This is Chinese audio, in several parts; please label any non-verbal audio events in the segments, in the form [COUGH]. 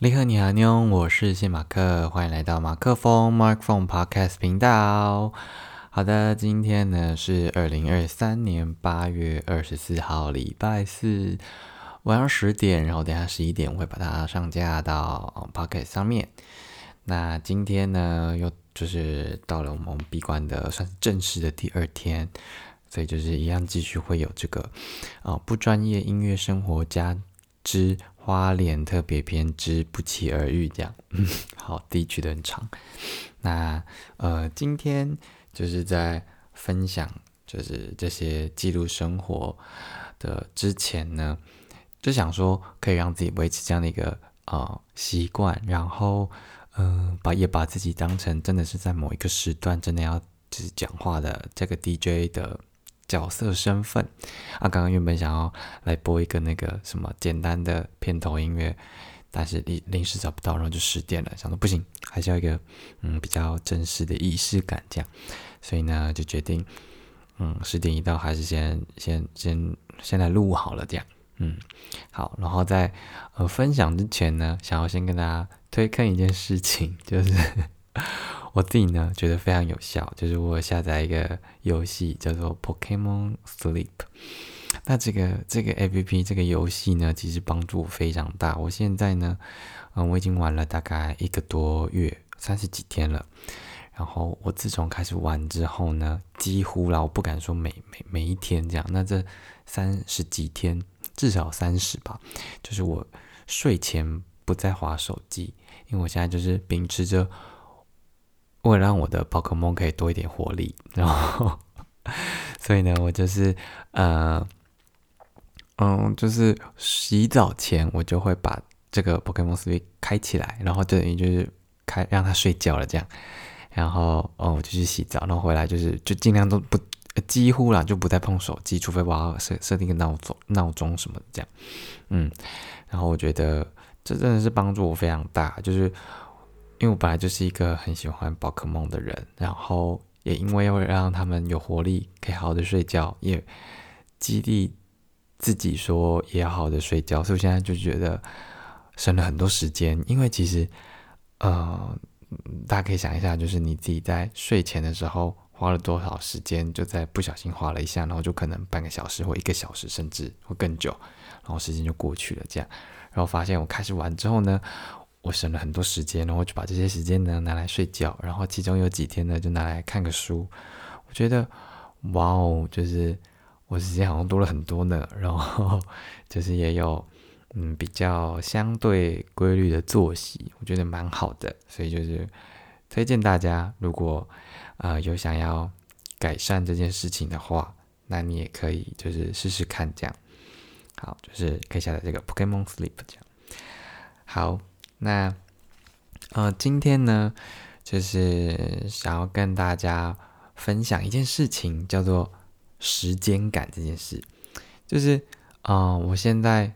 你好，你好，妞，我是谢马克，欢迎来到马克风 Mark Phone Podcast 频道。好的，今天呢是二零二三年八月二十四号，礼拜四晚上十点，然后等下十一点我会把它上架到 Podcast 上面。那今天呢，又就是到了我们闭关的算是正式的第二天，所以就是一样继续会有这个啊不专业音乐生活家之。花脸特别篇之不期而遇，这样，嗯，[LAUGHS] 好，第一句的很长。那呃，今天就是在分享，就是这些记录生活的之前呢，就想说可以让自己维持这样的一个呃习惯，然后嗯，把也把自己当成真的是在某一个时段真的要就是讲话的这个 DJ 的。角色身份啊，刚刚原本想要来播一个那个什么简单的片头音乐，但是临临时找不到，然后就十点了。想说不行，还是要一个嗯比较正式的仪式感这样，所以呢就决定嗯十点一到，还是先先先先来录好了这样。嗯，好，然后在呃分享之前呢，想要先跟大家推坑一件事情，就是。我自己呢觉得非常有效，就是我下载一个游戏叫做 Pokemon Sleep。那这个这个 A P P 这个游戏呢，其实帮助非常大。我现在呢，嗯，我已经玩了大概一个多月，三十几天了。然后我自从开始玩之后呢，几乎啦，我不敢说每每每一天这样。那这三十几天，至少三十吧，就是我睡前不再划手机，因为我现在就是秉持着。为了让我的宝可梦可以多一点活力，[LAUGHS] 然后，所以呢，我就是呃，嗯，就是洗澡前我就会把这个宝可梦 Sleep 开起来，然后等于就是开让它睡觉了这样，然后哦，我就去洗澡，然后回来就是就尽量都不几乎啦，就不再碰手机，除非我要设设定个闹钟闹钟什么的这样，嗯，然后我觉得这真的是帮助我非常大，就是。因为我本来就是一个很喜欢宝可梦的人，然后也因为要让他们有活力，可以好好的睡觉，也激励自己说也要好好的睡觉，所以我现在就觉得省了很多时间。因为其实，呃，大家可以想一下，就是你自己在睡前的时候花了多少时间，就在不小心划了一下，然后就可能半个小时或一个小时，甚至会更久，然后时间就过去了。这样，然后发现我开始玩之后呢。我省了很多时间，然后就把这些时间呢拿来睡觉，然后其中有几天呢就拿来看个书。我觉得，哇哦，就是我时间好像多了很多呢。然后 [LAUGHS] 就是也有嗯比较相对规律的作息，我觉得蛮好的。所以就是推荐大家，如果啊有想要改善这件事情的话，那你也可以就是试试看这样。好，就是可以下载这个 Pokemon Sleep 这样。好。那，呃，今天呢，就是想要跟大家分享一件事情，叫做时间感这件事。就是，嗯，我现在，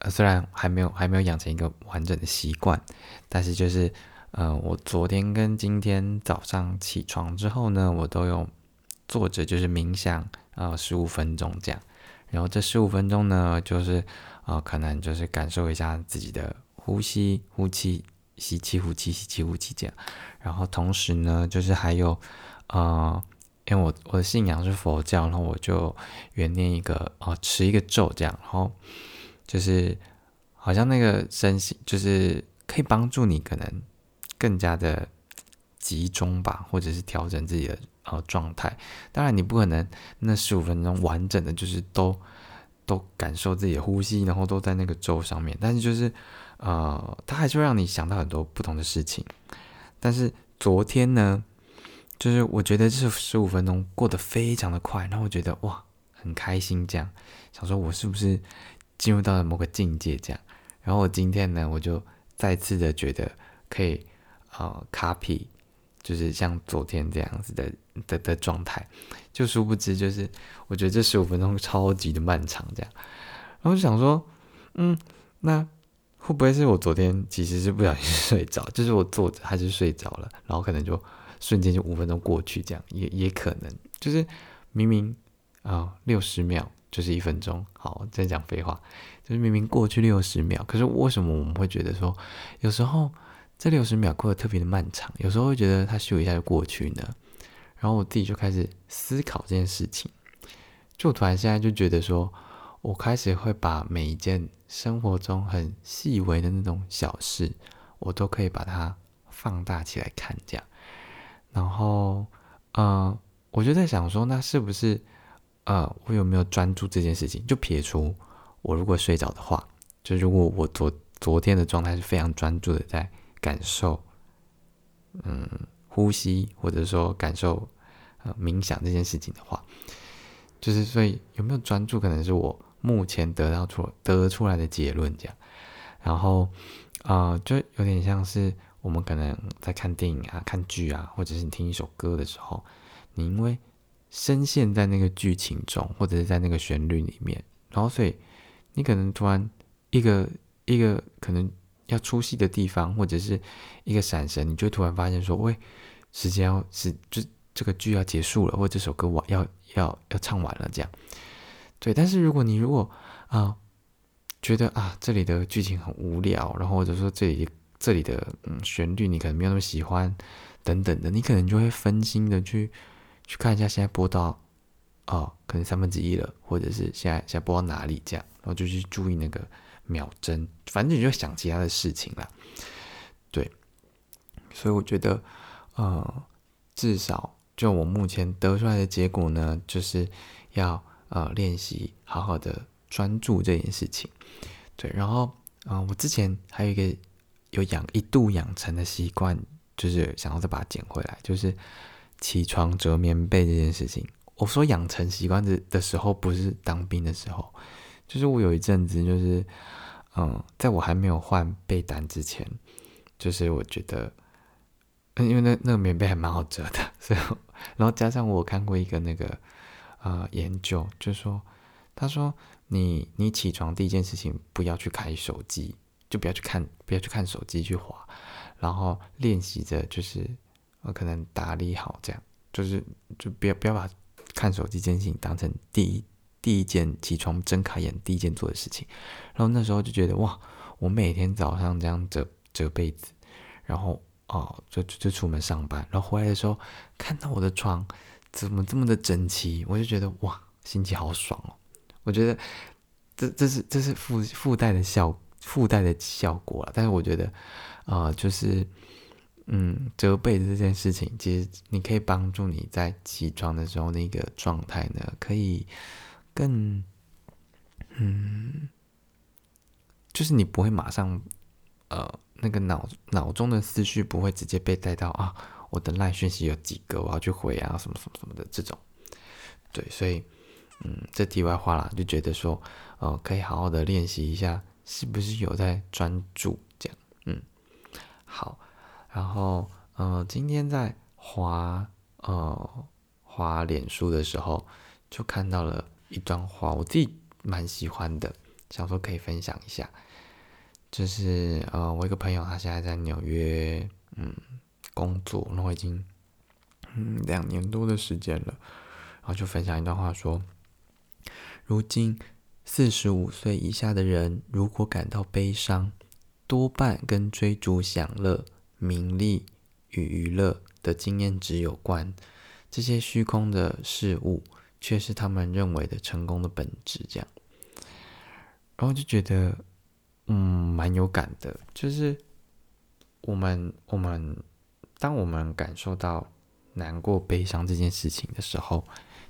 呃，虽然还没有还没有养成一个完整的习惯，但是就是，嗯，我昨天跟今天早上起床之后呢，我都有坐着就是冥想，呃，十五分钟这样。然后这十五分钟呢，就是，呃，可能就是感受一下自己的。呼吸、呼气、吸气、呼气、吸气、呼气，这样。然后同时呢，就是还有，呃，因为我我的信仰是佛教，然后我就原念一个哦，持一个咒，这样。然后就是好像那个身心，就是可以帮助你可能更加的集中吧，或者是调整自己的呃状态。当然，你不可能那十五分钟完整的就是都都感受自己的呼吸，然后都在那个咒上面。但是就是。呃，它还是会让你想到很多不同的事情。但是昨天呢，就是我觉得这十五分钟过得非常的快，然后我觉得哇，很开心，这样想说我是不是进入到了某个境界这样。然后我今天呢，我就再次的觉得可以呃，copy，就是像昨天这样子的的的状态。就殊不知，就是我觉得这十五分钟超级的漫长这样。然后就想说，嗯，那。会不会是我昨天其实是不小心睡着，就是我坐着还是睡着了，然后可能就瞬间就五分钟过去，这样也也可能，就是明明啊六十秒就是一分钟。好，在讲废话，就是明明过去六十秒，可是为什么我们会觉得说，有时候这六十秒过得特别的漫长，有时候会觉得它咻一下就过去呢？然后我自己就开始思考这件事情，就突然现在就觉得说，我开始会把每一件生活中很细微的那种小事，我都可以把它放大起来看，这样。然后，呃，我就在想说，那是不是，呃，我有没有专注这件事情？就撇除我如果睡着的话，就如果我昨昨天的状态是非常专注的在感受，嗯，呼吸或者说感受，呃，冥想这件事情的话，就是所以有没有专注，可能是我目前得到出得出来的结论这样。然后，啊，就有点像是。我们可能在看电影啊、看剧啊，或者是你听一首歌的时候，你因为深陷在那个剧情中，或者是在那个旋律里面，然后所以你可能突然一个一个可能要出戏的地方，或者是一个闪神，你就突然发现说，喂，时间要是就这个剧要结束了，或这首歌完要要要唱完了这样。对，但是如果你如果啊觉得啊这里的剧情很无聊，然后或者说这里。这里的嗯旋律你可能没有那么喜欢，等等的，你可能就会分心的去去看一下现在播到哦，可能三分之一了，或者是现在现在播到哪里这样，然后就去注意那个秒针，反正你就想其他的事情啦。对，所以我觉得呃，至少就我目前得出来的结果呢，就是要呃练习好好的专注这件事情。对，然后嗯，我之前还有一个。有养一度养成的习惯，就是想要再把它捡回来，就是起床折棉被这件事情。我说养成习惯的的时候，不是当兵的时候，就是我有一阵子，就是嗯，在我还没有换被单之前，就是我觉得，[LAUGHS] 因为那那个棉被还蛮好折的，所以 [LAUGHS] 然后加上我看过一个那个呃研究，就是说，他说你你起床第一件事情不要去开手机。就不要去看，不要去看手机去滑，然后练习着，就是呃，可能打理好这样，就是就不要不要把看手机这件事情当成第一第一件起床睁开眼第一件做的事情。然后那时候就觉得哇，我每天早上这样折折被子，然后哦，就就出门上班，然后回来的时候看到我的床怎么这么的整齐，我就觉得哇，心情好爽哦。我觉得这这是这是附附带的效。附带的效果了，但是我觉得，啊，就是，嗯，折被的这件事情，其实你可以帮助你在起床的时候那个状态呢，可以更，嗯，就是你不会马上，呃，那个脑脑中的思绪不会直接被带到啊，我的赖讯息有几个，我要去回啊，什么什么什么的这种，对，所以，嗯，这题外话啦，就觉得说，呃，可以好好的练习一下。是不是有在专注这样？嗯，好。然后，呃，今天在滑呃滑脸书的时候，就看到了一段话，我自己蛮喜欢的，想说可以分享一下。就是呃，我一个朋友，他现在在纽约嗯工作，然后已经嗯两年多的时间了，然后就分享一段话说，如今。四十五岁以下的人，如果感到悲伤，多半跟追逐享乐、名利与娱乐的经验值有关。这些虚空的事物，却是他们认为的成功的本质。这样，然后就觉得，嗯，蛮有感的。就是我们，我们，当我们感受到难过、悲伤这件事情的时候，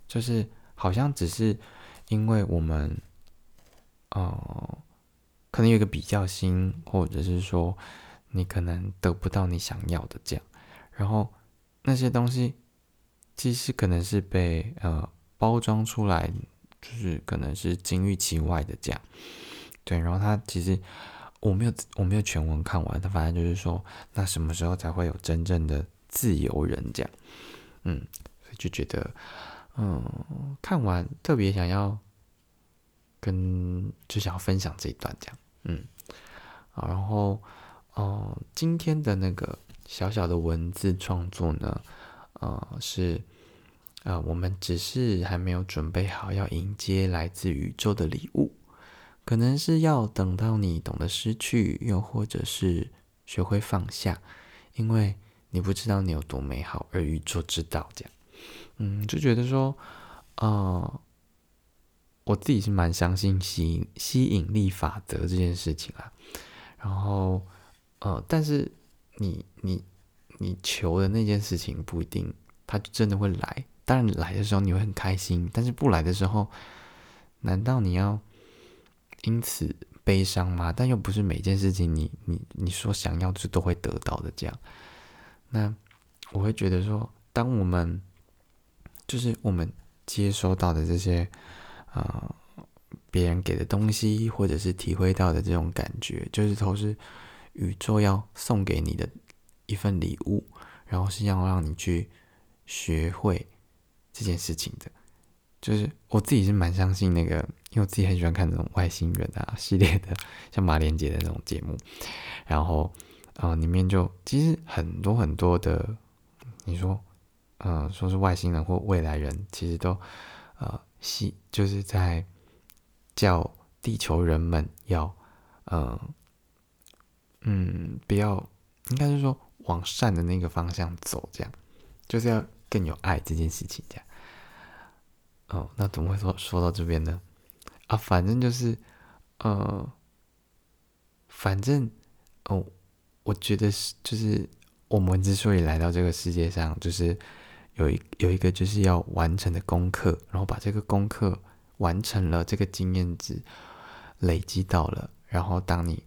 就是好像只是因为我们。哦，可能有一个比较心，或者是说你可能得不到你想要的这样，然后那些东西其实可能是被呃包装出来，就是可能是金玉其外的这样，对，然后他其实我没有我没有全文看完，他反正就是说那什么时候才会有真正的自由人这样，嗯，所以就觉得嗯看完特别想要。跟就想要分享这一段，这样，嗯，啊，然后，哦，今天的那个小小的文字创作呢，呃，是，呃，我们只是还没有准备好要迎接来自宇宙的礼物，可能是要等到你懂得失去，又或者是学会放下，因为你不知道你有多美好，而宇宙知道。这样，嗯，就觉得说，呃，我自己是蛮相信吸吸引力法则这件事情啊。然后，呃，但是你你你求的那件事情不一定，它就真的会来。当然来的时候你会很开心，但是不来的时候，难道你要因此悲伤吗？但又不是每件事情你你你说想要就都会得到的这样。那我会觉得说，当我们就是我们接收到的这些呃别人给的东西，或者是体会到的这种感觉，就是都是宇宙要送给你的一份礼物，然后是要让你去学会。这件事情的，就是我自己是蛮相信那个，因为我自己很喜欢看那种外星人啊系列的，像马连杰的那种节目，然后呃里面就其实很多很多的，你说呃说是外星人或未来人，其实都呃系就是在叫地球人们要呃嗯不要，应该是说往善的那个方向走，这样就是要更有爱这件事情这样。哦，那怎么会说说到这边呢？啊，反正就是，呃，反正哦，我觉得是，就是我们之所以来到这个世界上，就是有一有一个就是要完成的功课，然后把这个功课完成了，这个经验值累积到了，然后当你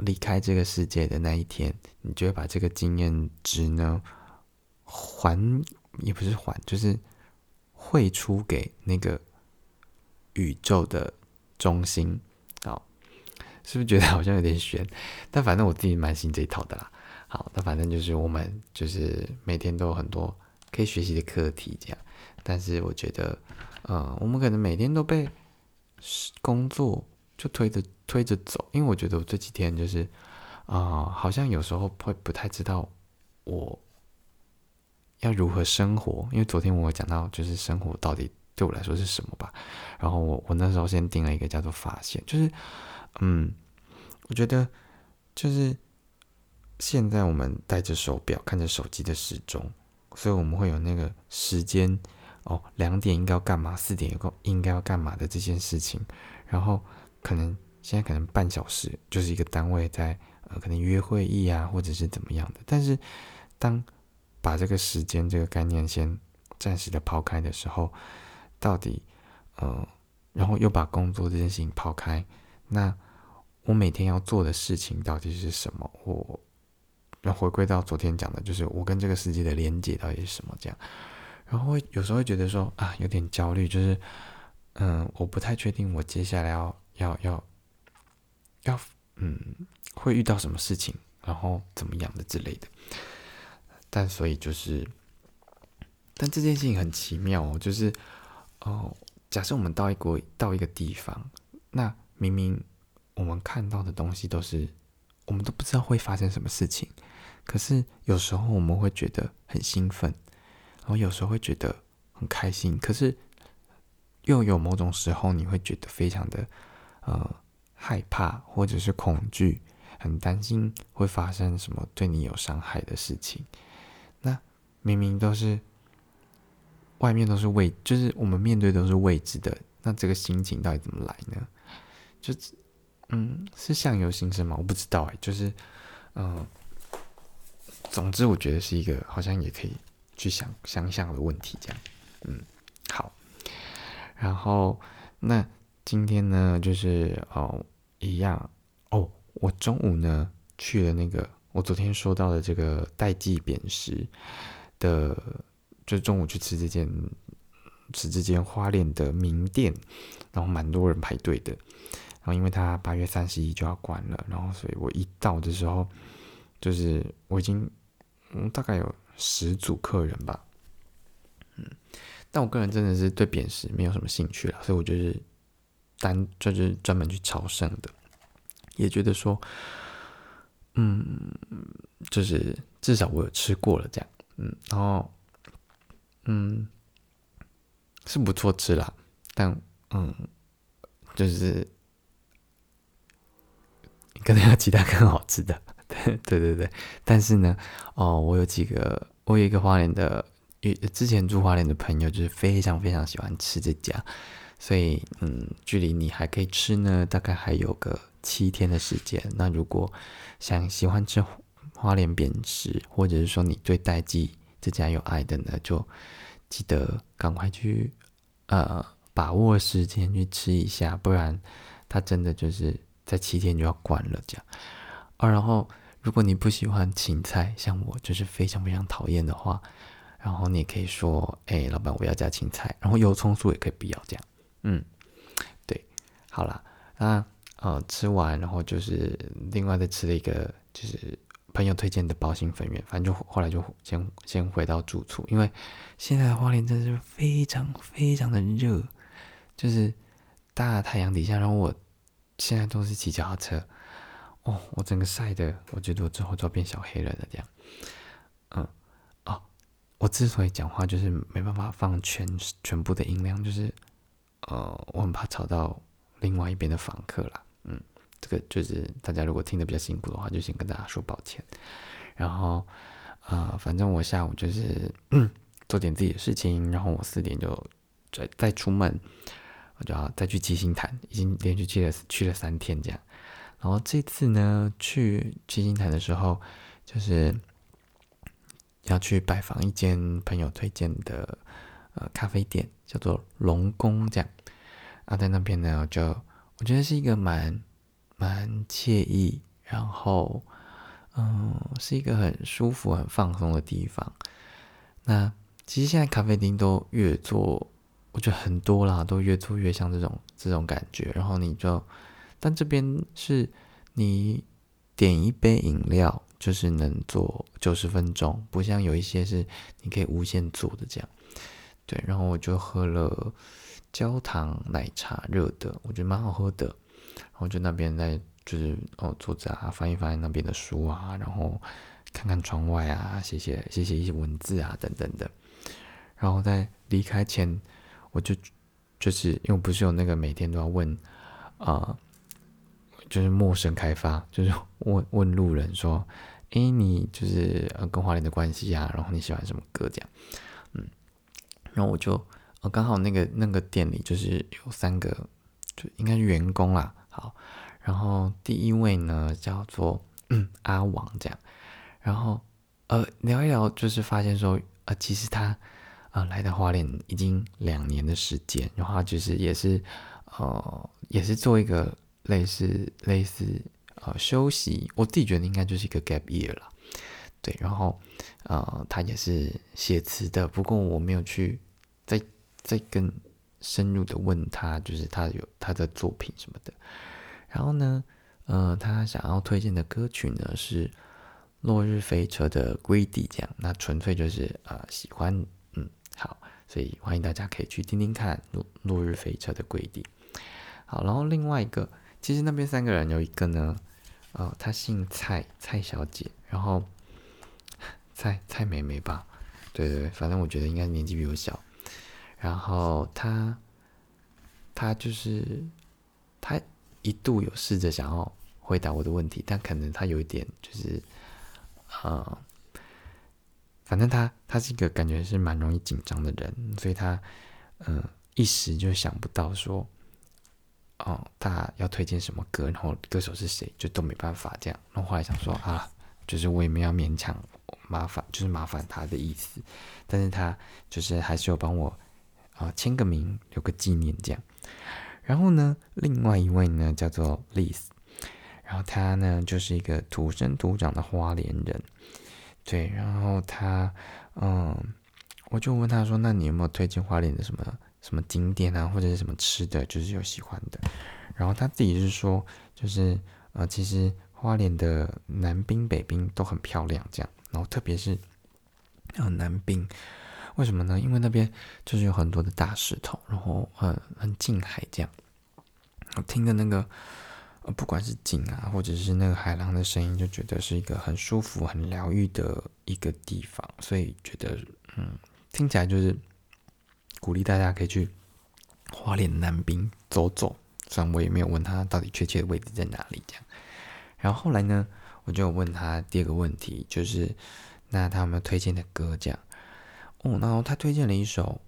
离开这个世界的那一天，你就会把这个经验值呢还，也不是还，就是。汇出给那个宇宙的中心，好，是不是觉得好像有点悬？[LAUGHS] 但反正我自己蛮信这一套的啦。好，那反正就是我们就是每天都有很多可以学习的课题，这样。但是我觉得，呃，我们可能每天都被工作就推着推着走，因为我觉得我这几天就是，啊，好像有时候会不太知道我。要如何生活？因为昨天我讲到，就是生活到底对我来说是什么吧。然后我我那时候先定了一个叫做发现，就是嗯，我觉得就是现在我们戴着手表，看着手机的时钟，所以我们会有那个时间哦，两点应该要干嘛，四点够应该要干嘛的这件事情。然后可能现在可能半小时就是一个单位在呃，可能约会议啊，或者是怎么样的。但是当把这个时间这个概念先暂时的抛开的时候，到底呃，然后又把工作这件事情抛开，那我每天要做的事情到底是什么？我要回归到昨天讲的，就是我跟这个世界的连接到底是什么？这样，然后有时候会觉得说啊，有点焦虑，就是嗯，我不太确定我接下来要要要要嗯，会遇到什么事情，然后怎么样的之类的。但所以就是，但这件事情很奇妙哦，就是哦，假设我们到一国到一个地方，那明明我们看到的东西都是，我们都不知道会发生什么事情，可是有时候我们会觉得很兴奋，然后有时候会觉得很开心，可是又有某种时候你会觉得非常的呃害怕或者是恐惧，很担心会发生什么对你有伤害的事情。那明明都是外面都是未，就是我们面对都是未知的，那这个心情到底怎么来呢？就嗯，是相由心生吗？我不知道哎，就是嗯，总之我觉得是一个好像也可以去想想象的问题，这样嗯好。然后那今天呢，就是哦一样哦，我中午呢去了那个我昨天说到的这个代际扁食。的，就中午去吃这间吃这间花莲的名店，然后蛮多人排队的。然后因为他八月三十一就要关了，然后所以我一到的时候，就是我已经嗯大概有十组客人吧，嗯，但我个人真的是对扁食没有什么兴趣了，所以我就是单就是专门去朝圣的，也觉得说，嗯，就是至少我有吃过了这样。嗯，然后，嗯，是不错吃啦，但嗯，就是可能有其他更好吃的，[LAUGHS] 对对对对。但是呢，哦，我有几个，我有一个花莲的，之前住花莲的朋友，就是非常非常喜欢吃这家，所以嗯，距离你还可以吃呢，大概还有个七天的时间。那如果想喜欢吃花莲扁食，或者是说你对代记这家有爱的呢，就记得赶快去呃把握时间去吃一下，不然它真的就是在七天就要关了这样。啊，然后如果你不喜欢芹菜，像我就是非常非常讨厌的话，然后你也可以说，哎，老板我要加芹菜，然后油葱酥也可以不要这样。嗯，对，好了，那呃吃完，然后就是另外再吃了一个就是。朋友推荐的包心粉圆，反正就后来就先先回到住处，因为现在的花莲真的是非常非常的热，就是大太阳底下，然后我现在都是骑脚踏车，哦，我整个晒的，我觉得我之后就要变小黑人了这样。嗯，哦，我之所以讲话就是没办法放全全部的音量，就是呃，我很怕吵到另外一边的访客啦。嗯。这个就是大家如果听得比较辛苦的话，就先跟大家说抱歉。然后，呃，反正我下午就是 [COUGHS] 做点自己的事情，然后我四点就再再出门，我就要再去七星潭，已经连续去了去了三天这样。然后这次呢，去七星潭的时候，就是要去拜访一间朋友推荐的呃咖啡店，叫做龙宫这样。啊，在那边呢，就我觉得是一个蛮。蛮惬意，然后，嗯，是一个很舒服、很放松的地方。那其实现在咖啡厅都越做，我觉得很多啦，都越做越像这种这种感觉。然后你就，但这边是你点一杯饮料，就是能做九十分钟，不像有一些是你可以无限做的这样。对，然后我就喝了焦糖奶茶，热的，我觉得蛮好喝的。然后就那边在就是哦坐着啊翻一翻那边的书啊，然后看看窗外啊，写写写写一些文字啊等等的。然后在离开前，我就就是因为不是有那个每天都要问啊，就是陌生开发，就是问问路人说，哎，你就是呃跟华联的关系啊，然后你喜欢什么歌这样，嗯，然后我就哦刚好那个那个店里就是有三个，就应该是员工啦。好，然后第一位呢叫做阿王这样，然后呃聊一聊，就是发现说呃其实他呃来到花莲已经两年的时间，然后就是也是呃也是做一个类似类似呃休息，我自己觉得应该就是一个 gap year 了，对，然后呃他也是写词的，不过我没有去在再更深入的问他，就是他有他的作品什么的。然后呢，呃，他想要推荐的歌曲呢是《落日飞车》的《归地》，这样，那纯粹就是呃喜欢，嗯，好，所以欢迎大家可以去听听看《落落日飞车》的《归地》。好，然后另外一个，其实那边三个人有一个呢，呃，他姓蔡，蔡小姐，然后蔡蔡美美吧，对对对，反正我觉得应该年纪比我小。然后他，他就是他。一度有试着想要回答我的问题，但可能他有一点就是，呃，反正他他是一个感觉是蛮容易紧张的人，所以他嗯一时就想不到说，哦，他要推荐什么歌，然后歌手是谁，就都没办法这样。然后后来想说啊，就是我也没有勉强麻烦，就是麻烦他的意思，但是他就是还是有帮我啊签个名，留个纪念这样。然后呢，另外一位呢叫做 Liz，然后他呢就是一个土生土长的花莲人，对，然后他，嗯，我就问他说：“那你有没有推荐花莲的什么什么景点啊，或者是什么吃的，就是有喜欢的？”然后他自己是说，就是呃，其实花莲的南滨、北滨都很漂亮，这样，然后特别是呃南滨。为什么呢？因为那边就是有很多的大石头，然后很很近海这样。我听的那个，不管是景啊，或者是那个海浪的声音，就觉得是一个很舒服、很疗愈的一个地方。所以觉得，嗯，听起来就是鼓励大家可以去花莲南滨走走。虽然我也没有问他到底确切的位置在哪里，这样。然后后来呢，我就问他第二个问题，就是那他有没有推荐的歌？这样。哦，然后他推荐了一首，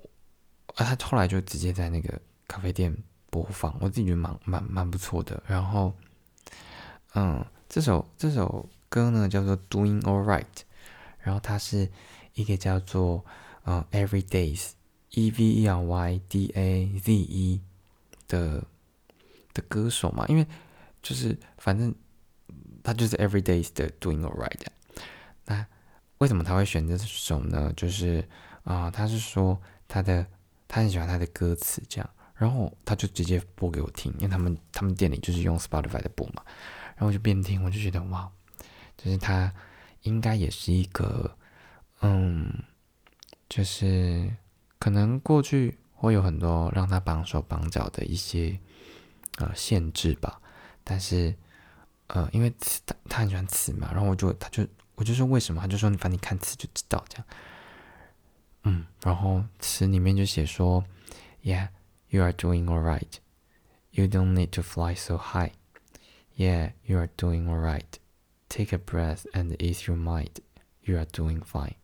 啊，他后来就直接在那个咖啡店播放，我自己觉得蛮蛮蛮不错的。然后，嗯，这首这首歌呢叫做《Doing All Right》，然后它是一个叫做嗯 Every Days E V E R Y D A Z E 的的歌手嘛，因为就是反正他就是 Every Days 的 Doing All Right。为什么他会选这首呢？就是啊，他是说他的他很喜欢他的歌词这样，然后他就直接播给我听，因为他们他们店里就是用 Spotify 的播嘛，然后我就边听我就觉得哇，就是他应该也是一个嗯，就是可能过去会有很多让他绑手绑脚的一些呃限制吧，但是呃，因为词他他很喜欢词嘛，然后我就他就。我就说为什么，他就说你反正看词就知道这样。嗯，然后词里面就写说，Yeah, you are doing all right. You don't need to fly so high. Yeah, you are doing all right. Take a breath and ease your mind. You are doing fine.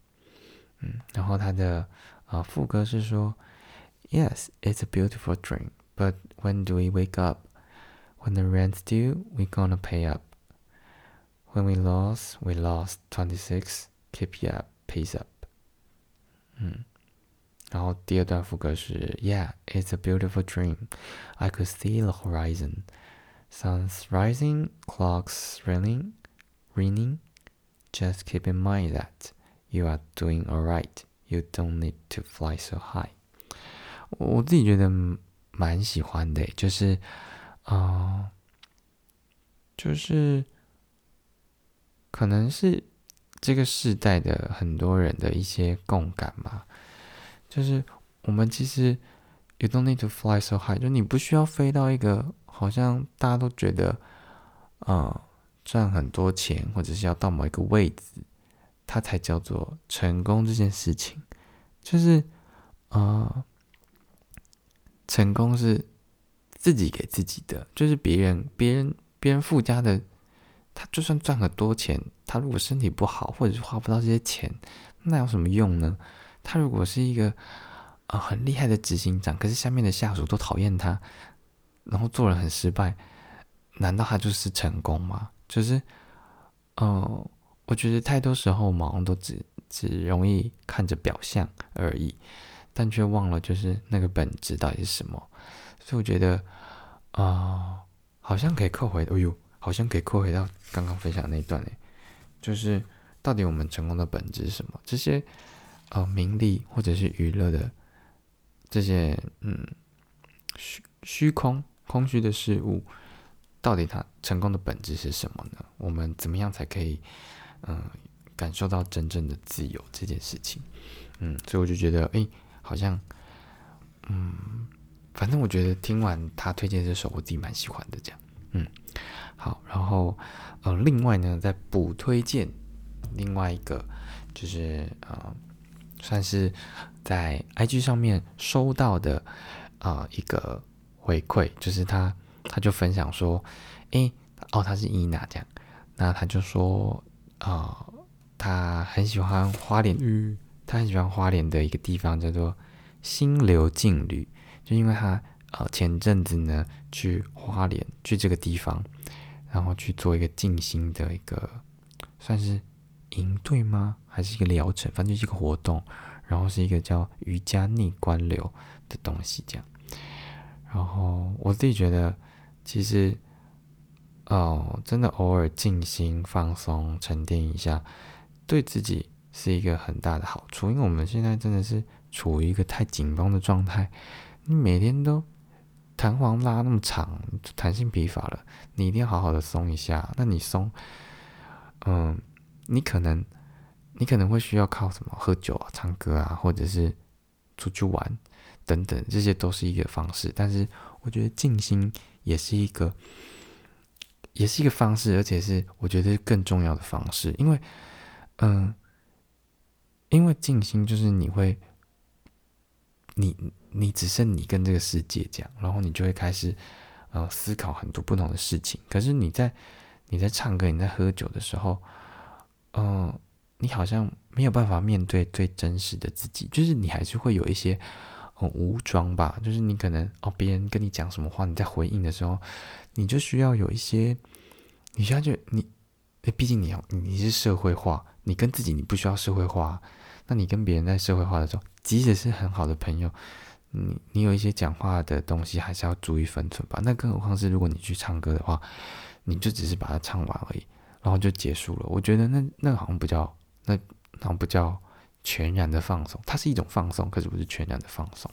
嗯，然后他的啊副歌是说，Yes, it's a beautiful dream, but when do we wake up? When the rent's due, we gonna pay up. When we lost, we lost twenty six. Keep up, pace up. 嗯，然后第二段副歌是 Yeah, it's a beautiful dream. I could see the horizon. Sun's rising, clocks ringing, ringing. Just keep in mind that you are doing alright. You don't need to fly so high. 我自己觉得蛮喜欢的，就是啊、呃，就是。 可能是这个时代的很多人的一些共感吧，就是我们其实 you don't need to fly so high，就你不需要飞到一个好像大家都觉得，呃，赚很多钱或者是要到某一个位置，它才叫做成功这件事情，就是呃，成功是自己给自己的，就是别人别人别人附加的。他就算赚很多钱，他如果身体不好，或者是花不到这些钱，那有什么用呢？他如果是一个呃很厉害的执行长，可是下面的下属都讨厌他，然后做人很失败，难道他就是成功吗？就是，嗯，我觉得太多时候我们都只只容易看着表象而已，但却忘了就是那个本质到底是什么。所以我觉得，啊，好像可以扣回，哎呦。好像可以扣回到刚刚分享那一段诶，就是到底我们成功的本质是什么？这些呃名利或者是娱乐的这些嗯虚虚空空虚的事物，到底它成功的本质是什么呢？我们怎么样才可以嗯感受到真正的自由这件事情？嗯，所以我就觉得哎，好像嗯，反正我觉得听完他推荐这首，我自己蛮喜欢的，这样嗯。好，然后呃，另外呢，再补推荐另外一个，就是呃，算是在 IG 上面收到的啊一个回馈，就是他他就分享说，诶，哦，他是伊娜这样，那他就说啊，他很喜欢花莲，嗯，他很喜欢花莲的一个地方叫做心流静旅，就因为他呃前阵子呢去花莲去这个地方。然后去做一个静心的一个，算是营队吗？还是一个疗程？反正就是一个活动。然后是一个叫瑜伽逆观流的东西，这样。然后我自己觉得，其实哦，真的偶尔静心放松、沉淀一下，对自己是一个很大的好处。因为我们现在真的是处于一个太紧绷的状态，你每天都。弹簧拉那么长，弹性疲乏了，你一定要好好的松一下。那你松，嗯，你可能，你可能会需要靠什么？喝酒啊，唱歌啊，或者是出去玩等等，这些都是一个方式。但是我觉得静心也是一个，也是一个方式，而且是我觉得更重要的方式。因为，嗯，因为静心就是你会你你只剩你跟这个世界这样，然后你就会开始呃思考很多不同的事情。可是你在你在唱歌、你在喝酒的时候，嗯，你好像没有办法面对最真实的自己，就是你还是会有一些很武装吧，就是你可能哦，别人跟你讲什么话，你在回应的时候，你就需要有一些，你需要就你，毕竟你要你是社会化，你跟自己你不需要社会化，那你跟别人在社会化的时候，即使是很好的朋友，你你有一些讲话的东西还是要注意分寸吧。那更何况是如果你去唱歌的话。你就只是把它唱完而已，然后就结束了。我觉得那那好像不叫那好像不叫全然的放松，它是一种放松，可是不是全然的放松。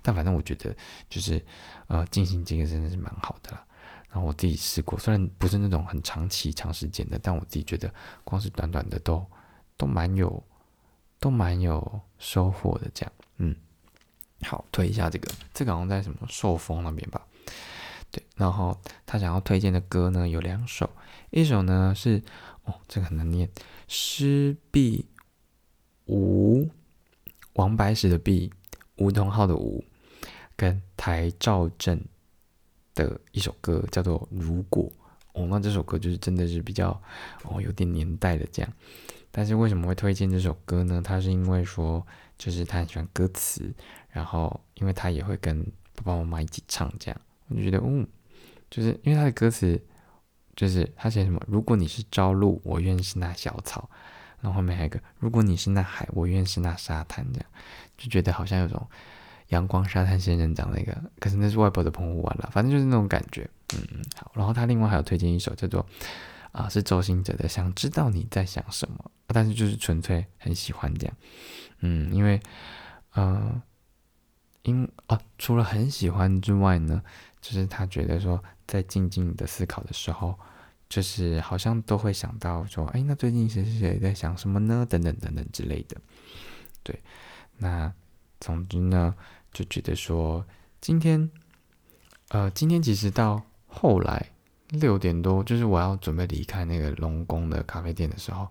但反正我觉得就是呃进行这个真的是蛮好的啦。然后我自己试过，虽然不是那种很长期长时间的，但我自己觉得光是短短的都都蛮有都蛮有收获的。这样，嗯，好，推一下这个，这个好像在什么寿丰那边吧。对，然后他想要推荐的歌呢有两首，一首呢是哦，这个很难念，施碧吴王白石的碧，吴同浩的吴，跟台兆镇的一首歌叫做《如果》哦，那这首歌就是真的是比较哦有点年代的这样，但是为什么会推荐这首歌呢？他是因为说就是他很喜欢歌词，然后因为他也会跟爸爸妈妈一起唱这样。我就觉得，嗯，就是因为他的歌词，就是他写什么？如果你是朝露，我愿是那小草。然后后面还有一个，如果你是那海，我愿是那沙滩。这样就觉得好像有种阳光沙滩仙人掌那个，可是那是外婆的澎湖湾了。反正就是那种感觉，嗯。好，然后他另外还有推荐一首叫做啊，是周星哲的《想知道你在想什么》，但是就是纯粹很喜欢这样，嗯，因为嗯，因啊，除了很喜欢之外呢。就是他觉得说，在静静的思考的时候，就是好像都会想到说，哎，那最近谁谁谁在想什么呢？等等等等之类的。对，那总之呢，就觉得说，今天，呃，今天其实到后来六点多，就是我要准备离开那个龙宫的咖啡店的时候，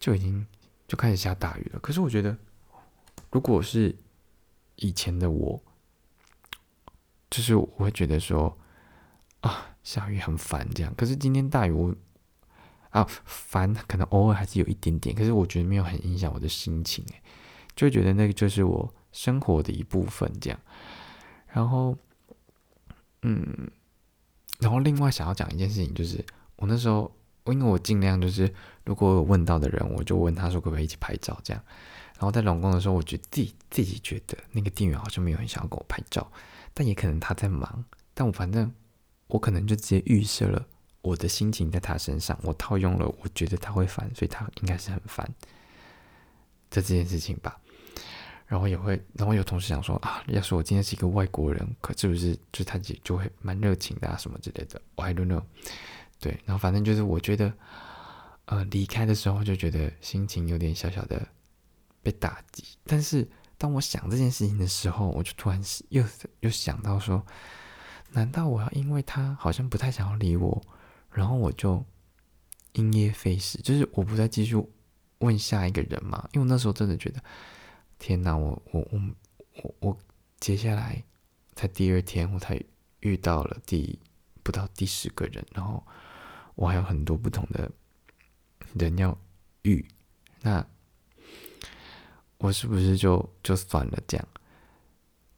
就已经就开始下大雨了。可是我觉得，如果是以前的我。就是我会觉得说啊，下雨很烦这样。可是今天大雨，我啊烦，可能偶尔还是有一点点。可是我觉得没有很影响我的心情，哎，就觉得那个就是我生活的一部分这样。然后，嗯，然后另外想要讲一件事情，就是我那时候，因为我尽量就是如果有问到的人，我就问他说可不可以一起拍照这样。然后在龙宫的时候，我觉得自己自己觉得那个店员好像没有很想要跟我拍照。但也可能他在忙，但我反正我可能就直接预设了我的心情在他身上，我套用了，我觉得他会烦，所以他应该是很烦的这件事情吧。然后也会，然后有同事想说啊，要是我今天是一个外国人，可是不是就他就就会蛮热情的啊什么之类的，I don't know。对，然后反正就是我觉得，呃，离开的时候就觉得心情有点小小的被打击，但是。当我想这件事情的时候，我就突然又又想到说，难道我要因为他好像不太想要理我，然后我就因噎废食，就是我不再继续问下一个人嘛？因为我那时候真的觉得，天哪，我我我我我接下来才第二天，我才遇到了第不到第十个人，然后我还有很多不同的人要遇，那。我是不是就就算了这样？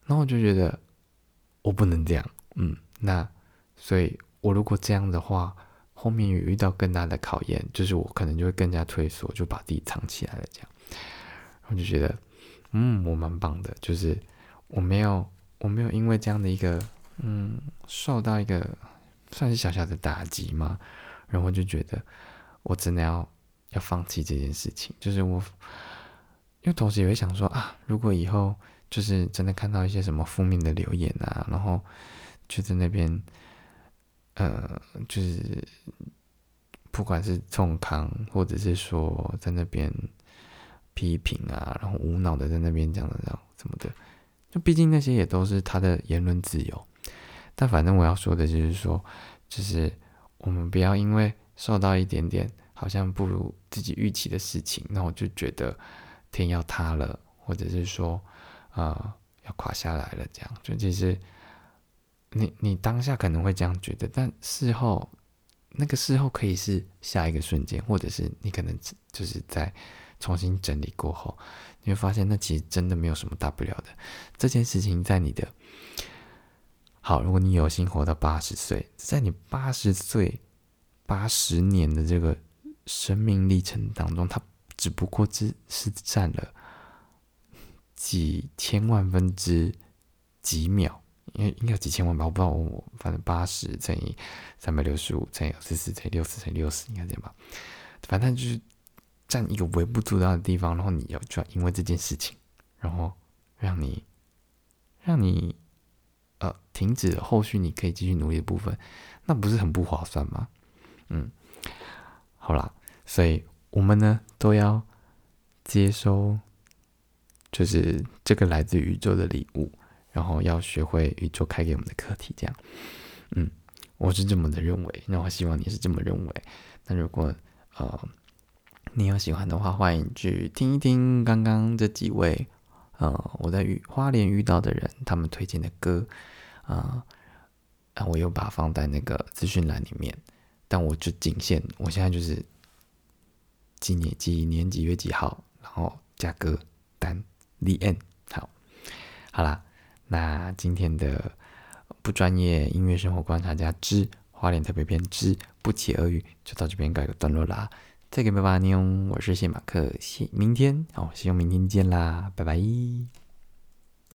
然后我就觉得我不能这样，嗯，那所以，我如果这样的话，后面有遇到更大的考验，就是我可能就会更加退缩，就把自己藏起来了这样。我就觉得，嗯，我蛮棒的，就是我没有我没有因为这样的一个嗯受到一个算是小小的打击嘛，然后就觉得我真的要要放弃这件事情，就是我。因为同时也会想说啊，如果以后就是真的看到一些什么负面的留言啊，然后就在那边，呃，就是不管是重康，或者是说在那边批评啊，然后无脑的在那边讲的这样什么的，就毕竟那些也都是他的言论自由。但反正我要说的就是说，就是我们不要因为受到一点点好像不如自己预期的事情，那我就觉得。天要塌了，或者是说，啊，要垮下来了，这样就其实你你当下可能会这样觉得，但事后那个事后可以是下一个瞬间，或者是你可能就是在重新整理过后，你会发现那其实真的没有什么大不了的。这件事情在你的好，如果你有幸活到八十岁，在你八十岁八十年的这个生命历程当中，它只不过只是占了。几千万分之几秒，应该应该有几千万吧，我不知道，我反正八十乘以三百六十五乘以四十乘以六十乘以六十，应该这样吧。反正就是占一个微不足道的地方，然后你要就因为这件事情，然后让你让你呃停止后续你可以继续努力的部分，那不是很不划算吗？嗯，好啦，所以我们呢都要接收。就是这个来自宇宙的礼物，然后要学会宇宙开给我们的课题，这样，嗯，我是这么的认为，那我希望你是这么认为。那如果呃你有喜欢的话，欢迎去听一听刚刚这几位呃我在遇花莲遇到的人他们推荐的歌啊啊，我又把它放在那个资讯栏里面，但我就仅限我现在就是今年几年几月几号，然后价格单。The end，好，好啦，那今天的不专业音乐生活观察家之花脸特别篇之不期而遇就到这边告一个段落啦。再给拜拜，妞，我是谢马克，谢明天，哦，希望明天见啦，拜拜。